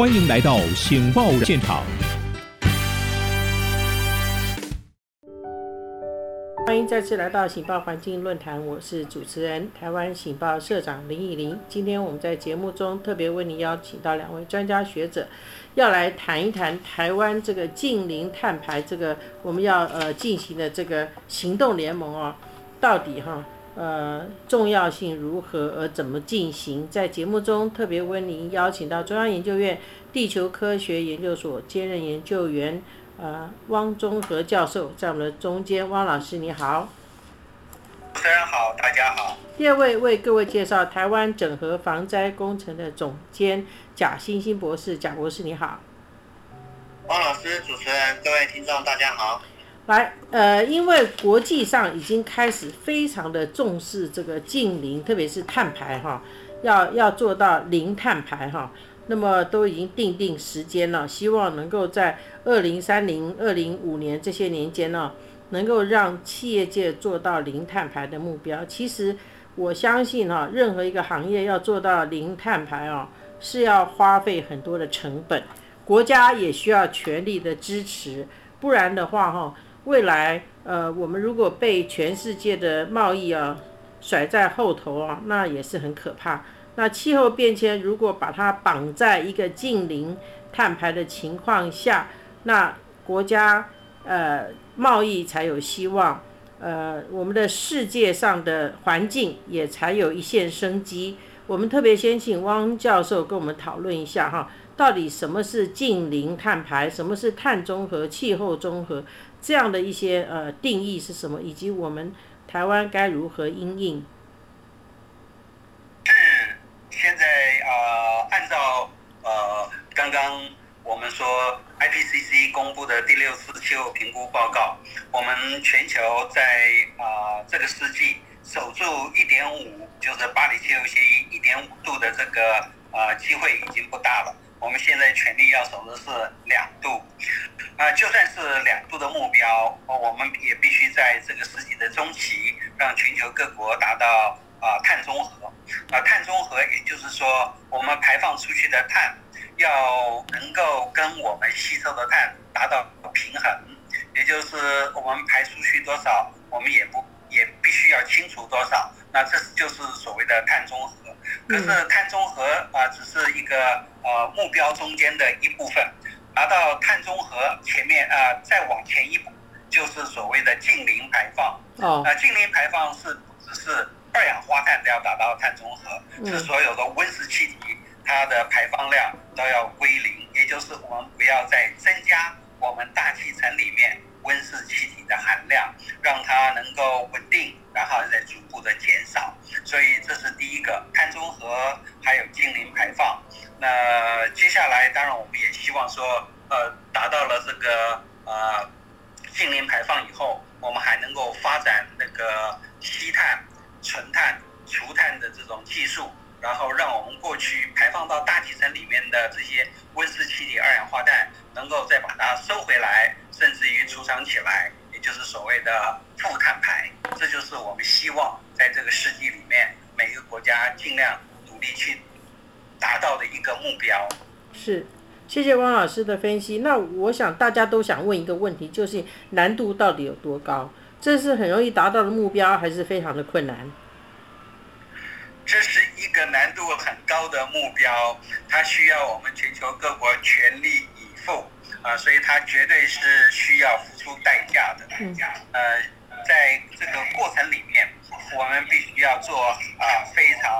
欢迎来到《醒报》现场。欢迎再次来到《醒报》环境论坛，我是主持人台湾《醒报》社长林以玲。今天我们在节目中特别为您邀请到两位专家学者，要来谈一谈台湾这个近邻碳排这个我们要呃进行的这个行动联盟哦，到底哈？呃，重要性如何而怎么进行？在节目中特别为您邀请到中央研究院地球科学研究所兼任研究员呃汪中和教授在我们的中间，汪老师你好。主持人好，大家好。第二位为各位介绍台湾整合防灾工程的总监贾欣欣博士，贾博士你好。汪老师，主持人，各位听众大家好。来，呃，因为国际上已经开始非常的重视这个近零，特别是碳排哈，要要做到零碳排哈，那么都已经定定时间了，希望能够在二零三零、二零五年这些年间呢，能够让企业界做到零碳排的目标。其实我相信哈，任何一个行业要做到零碳排哦，是要花费很多的成本，国家也需要全力的支持，不然的话哈。未来，呃，我们如果被全世界的贸易啊甩在后头啊，那也是很可怕。那气候变迁如果把它绑在一个近零碳排的情况下，那国家呃贸易才有希望，呃，我们的世界上的环境也才有一线生机。我们特别先请汪教授跟我们讨论一下哈，到底什么是近零碳排，什么是碳中和、气候中和？这样的一些呃定义是什么，以及我们台湾该如何应应？是现在呃，按照呃刚刚我们说 IPCC 公布的第六次气候评估报告，我们全球在啊这个世纪守住一点五，就是巴黎气候协议一点五度的这个呃机会已经不大了。我们现在全力要守的是两度，啊，就算是两度的目标，我们也必须在这个世纪的中期，让全球各国达到啊碳中和。啊，碳中和也就是说，我们排放出去的碳要能够跟我们吸收的碳达到平衡，也就是我们排出去多少，我们也不也必须要清除多少。那这就是所谓的碳中和。可是碳中和啊，只是一个呃目标中间的一部分，达到碳中和前面啊，再往前一步就是所谓的近零排放。哦。啊，近零排放是不只是二氧化碳都要达到碳中和，是所有的温室气体它的排放量都要归零，也就是我们不要再增加我们大气层里面温室气体的含量，让它能够稳定，然后再逐步的减少。所以这是第一个碳中和，还有近零排放。那接下来，当然我们也希望说，呃，达到了这个呃近零排放以后，我们还能够发展那个吸碳、存碳、除碳的这种技术，然后让我们过去排放到大气层里面的这些温室气体、二氧化碳，能够再把它收回来，甚至于储藏起来，也就是所谓的负碳排。这就是我们希望。在这个世纪里面，每个国家尽量努力去达到的一个目标。是，谢谢汪老师的分析。那我想大家都想问一个问题，就是难度到底有多高？这是很容易达到的目标，还是非常的困难？这是一个难度很高的目标，它需要我们全球各国全力以赴啊，所以它绝对是需要付出代价的。代价，呃，在这个过程里面。我们必须要做啊非常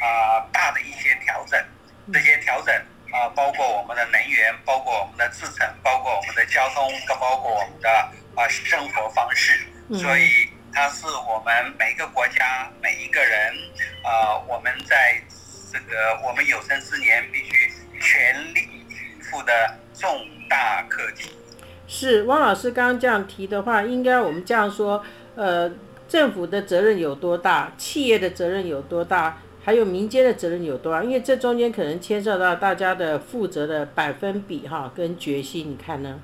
啊大的一些调整，这些调整啊包括我们的能源，包括我们的制成，包括我们的交通，更包括我们的啊生活方式。所以它是我们每个国家每一个人啊，我们在这个我们有生之年必须全力以赴的重大课题。是汪老师刚刚这样提的话，应该我们这样说，呃。政府的责任有多大？企业的责任有多大？还有民间的责任有多少？因为这中间可能牵涉到大家的负责的百分比哈，跟决心，你看呢？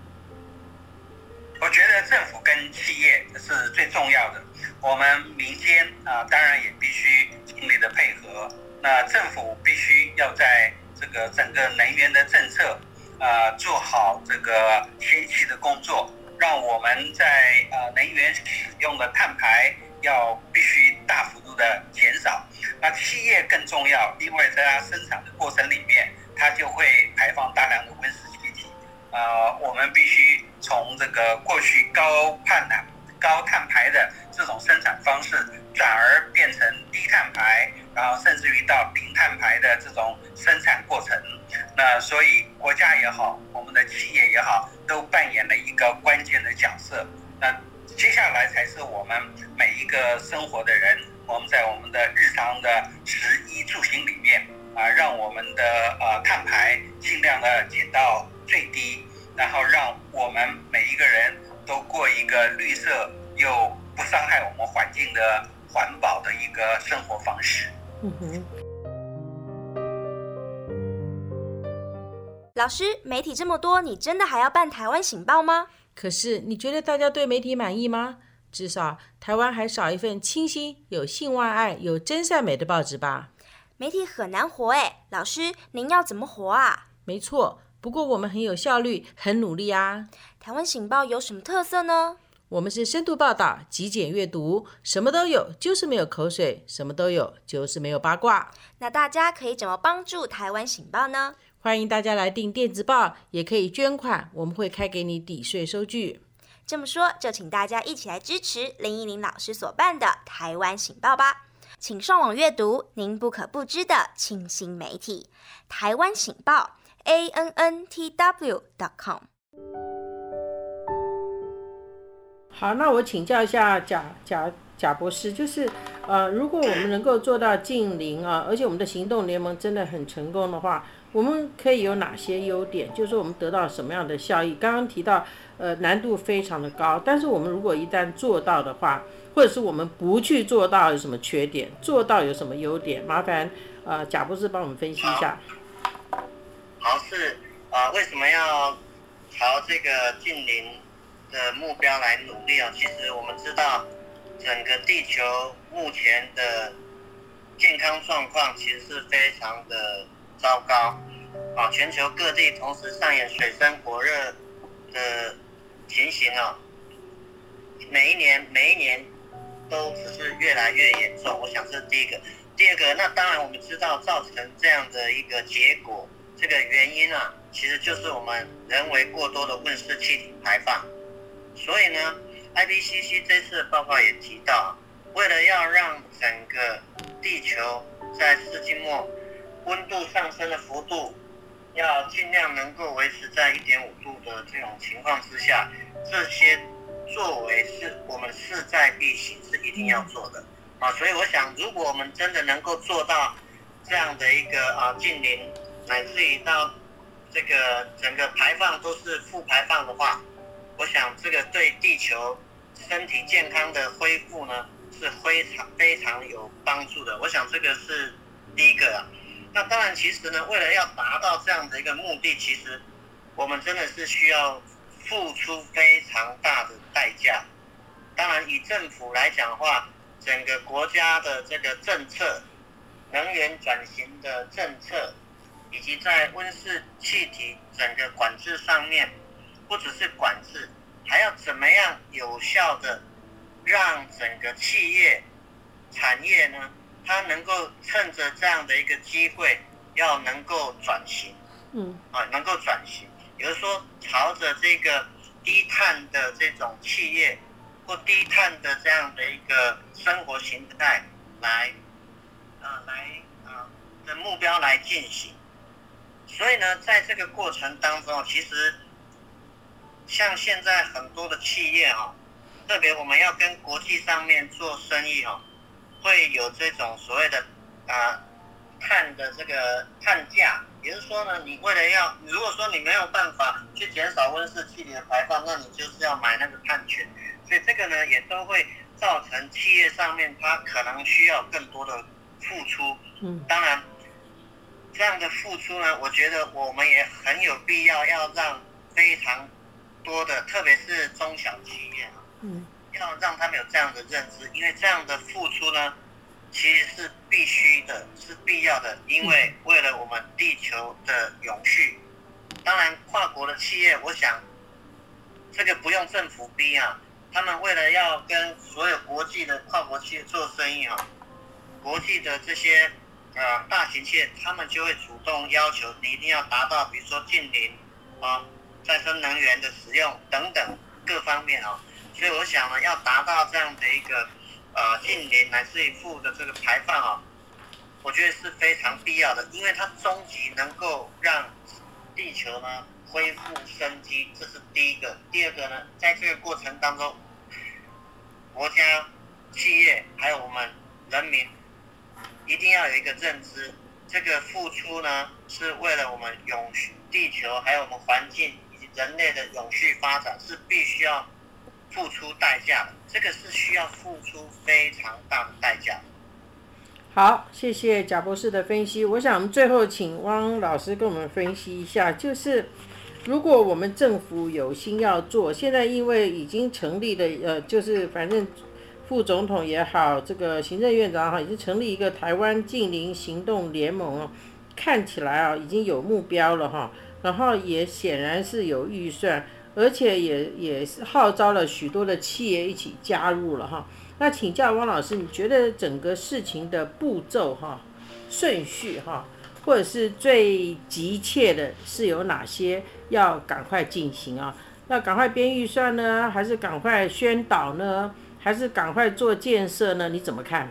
我觉得政府跟企业是最重要的，我们民间啊，当然也必须尽力的配合。那政府必须要在这个整个能源的政策，呃，做好这个前期的工作，让我们在呃能源使用的碳排要必须大幅度的减少。那企业更重要，因为在它生产的过程里面，它就会排放大量的温室气体。呃，我们必须从这个过去高碳的、高碳排的这种生产方式，转而变成低碳排，然后甚至于到零碳排的这种生产过程。那所以国家也好，我们的企业也好，都扮演了一个关键的角色。那接下来才是我们每一个生活的人，我们在我们的日常的食衣住行里面啊，让我们的呃碳排尽量的减到最低，然后让我们每一个人都过一个绿色又不伤害我们环境的环保的一个生活方式。嗯哼，老师，媒体这么多，你真的还要办台湾醒报吗？可是你觉得大家对媒体满意吗？至少台湾还少一份清新、有性万爱、有真善美的报纸吧？媒体很难活哎，老师，您要怎么活啊？没错，不过我们很有效率，很努力啊。台湾醒报有什么特色呢？我们是深度报道、极简阅读，什么都有，就是没有口水；什么都有，就是没有八卦。那大家可以怎么帮助台湾醒报呢？欢迎大家来订电子报，也可以捐款，我们会开给你抵税收据。这么说，就请大家一起来支持林依林老师所办的台湾醒报吧。请上网阅读您不可不知的清新媒体——台湾醒报 a n n t w dot com。好，那我请教一下贾贾贾博士，就是呃，如果我们能够做到近零啊，而且我们的行动联盟真的很成功的话，我们可以有哪些优点？就是我们得到什么样的效益？刚刚提到呃难度非常的高，但是我们如果一旦做到的话，或者是我们不去做到有什么缺点？做到有什么优点？麻烦呃贾博士帮我们分析一下。好，是啊、为什么要朝这个近零的目标来努力啊？其实我们知道，整个地球目前的健康状况其实是非常的糟糕啊，全球各地同时上演水深火热的情形啊，每一年每一年都只是越来越严重。我想这是第一个。第二个，那当然我们知道造成这样的一个结果，这个原因啊，其实就是我们人为过多的温室气体排放。所以呢，IPCC 这次的报告也提到，为了要让整个地球在世纪末温度上升的幅度，要尽量能够维持在一点五度的这种情况之下，这些作为是我们势在必行，是一定要做的啊。所以我想，如果我们真的能够做到这样的一个啊近零，乃至于到这个整个排放都是负排放的话，我想这个对地球身体健康的恢复呢是非常非常有帮助的。我想这个是第一个啊。那当然，其实呢，为了要达到这样的一个目的，其实我们真的是需要付出非常大的代价。当然，以政府来讲的话，整个国家的这个政策、能源转型的政策，以及在温室气体整个管制上面，不只是管制，还要怎么样有效的让整个企业、产业呢，它能够趁着这样的一个机会，要能够转型。嗯啊，能够转型，也就是说，朝着这个低碳的这种企业或低碳的这样的一个生活形态来，啊，来啊的目标来进行。所以呢，在这个过程当中，其实像现在很多的企业啊，特别我们要跟国际上面做生意啊，会有这种所谓的啊碳的这个碳价，也就是说呢，你为了要，如果说你没有办法去减少温室气体的排放，那你就是要买那个碳权，所以这个呢也都会造成企业上面它可能需要更多的付出。嗯。当然，这样的付出呢，我觉得我们也很有必要要让非常多的，特别是中小企业啊，嗯要让他们有这样的认知，因为这样的付出呢，其实是必须的，是必要的，因为为了我们地球的永续。当然，跨国的企业，我想这个不用政府逼啊，他们为了要跟所有国际的跨国企业做生意啊，国际的这些呃大型企业，他们就会主动要求你一定要达到，比如说近零啊，再生能源的使用等等各方面啊。所以我想呢，要达到这样的一个呃近零乃至于负的这个排放啊，我觉得是非常必要的，因为它终极能够让地球呢恢复生机，这是第一个。第二个呢，在这个过程当中，国家、企业还有我们人民一定要有一个认知，这个付出呢是为了我们永续地球还有我们环境人类的永续发展，是必须要。付出代价的，这个是需要付出非常大的代价。好，谢谢贾博士的分析。我想最后请汪老师跟我们分析一下，就是如果我们政府有心要做，现在因为已经成立的，呃，就是反正副总统也好，这个行政院长哈，已经成立一个台湾近邻行动联盟，看起来啊已经有目标了哈，然后也显然是有预算。而且也也是号召了许多的企业一起加入了哈。那请教汪老师，你觉得整个事情的步骤哈、顺序哈，或者是最急切的是有哪些要赶快进行啊？要赶快编预算呢，还是赶快宣导呢，还是赶快做建设呢？你怎么看？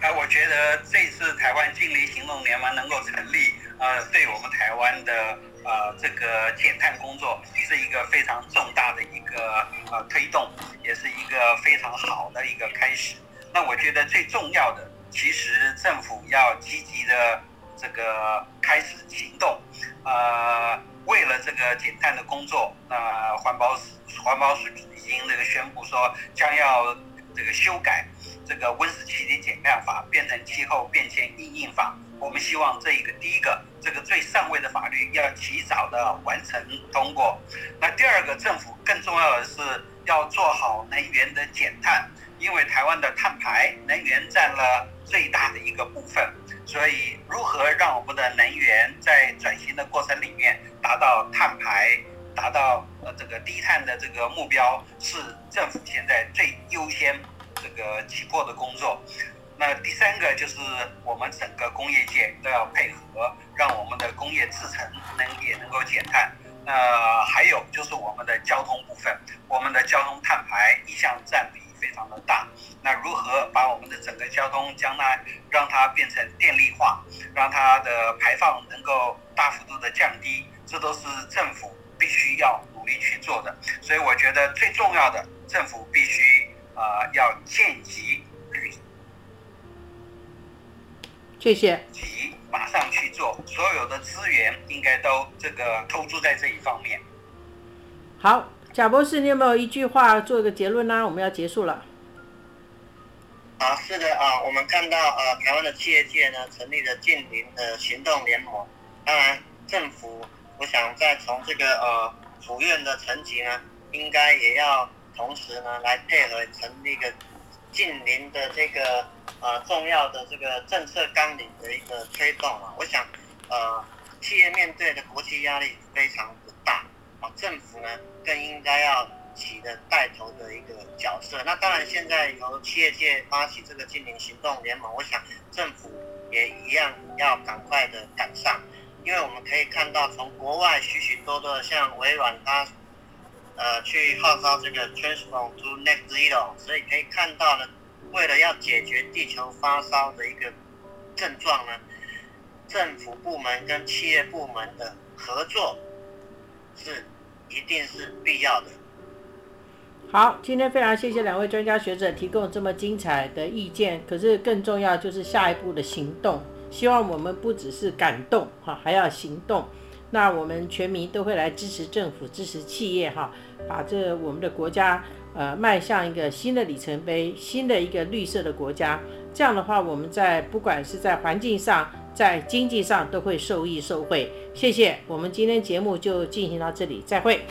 哎，我觉得这次台湾净零行动联盟能够成立，呃，对我们台湾的。呃，这个减碳工作是一个非常重大的一个呃推动，也是一个非常好的一个开始。那我觉得最重要的，其实政府要积极的这个开始行动。呃，为了这个减碳的工作，那环保署环保署已经那个宣布说，将要这个修改这个温室气体减量法，变成气候变迁应应法。我们希望这一个第一个，这个最上位的法律要及早的完成通过。那第二个，政府更重要的是要做好能源的减碳，因为台湾的碳排能源占了最大的一个部分，所以如何让我们的能源在转型的过程里面达到碳排、达到呃这个低碳的这个目标，是政府现在最优先个急迫的工作。那第三个就是我们整个工业界都要配合，让我们的工业制成能也能够减碳。那还有就是我们的交通部分，我们的交通碳排一向占比非常的大。那如何把我们的整个交通将来让它变成电力化，让它的排放能够大幅度的降低，这都是政府必须要努力去做的。所以我觉得最重要的，政府必须啊要见机。谢谢。急，马上去做，所有的资源应该都这个投注在这一方面。好，贾博士，你有没有一句话做一个结论呢？我们要结束了。啊，是的啊，我们看到呃，台湾的企业界呢成立了近邻的行动联盟。当然，政府我想再从这个呃府院的层级呢，应该也要同时呢来配合成立一个近邻的这个。呃，重要的这个政策纲领的一个推动啊，我想，呃，企业面对的国际压力非常的大啊，政府呢更应该要起的带头的一个角色。那当然，现在由企业界发起这个近邻行动联盟，我想政府也一样要赶快的赶上，因为我们可以看到，从国外许许多多的像微软它，呃，去号召这个 transform to next zero，所以可以看到呢。为了要解决地球发烧的一个症状呢，政府部门跟企业部门的合作是一定是必要的。好，今天非常谢谢两位专家学者提供这么精彩的意见。可是更重要就是下一步的行动，希望我们不只是感动哈，还要行动。那我们全民都会来支持政府、支持企业哈，把这我们的国家。呃，迈向一个新的里程碑，新的一个绿色的国家。这样的话，我们在不管是在环境上，在经济上都会受益受惠。谢谢，我们今天节目就进行到这里，再会。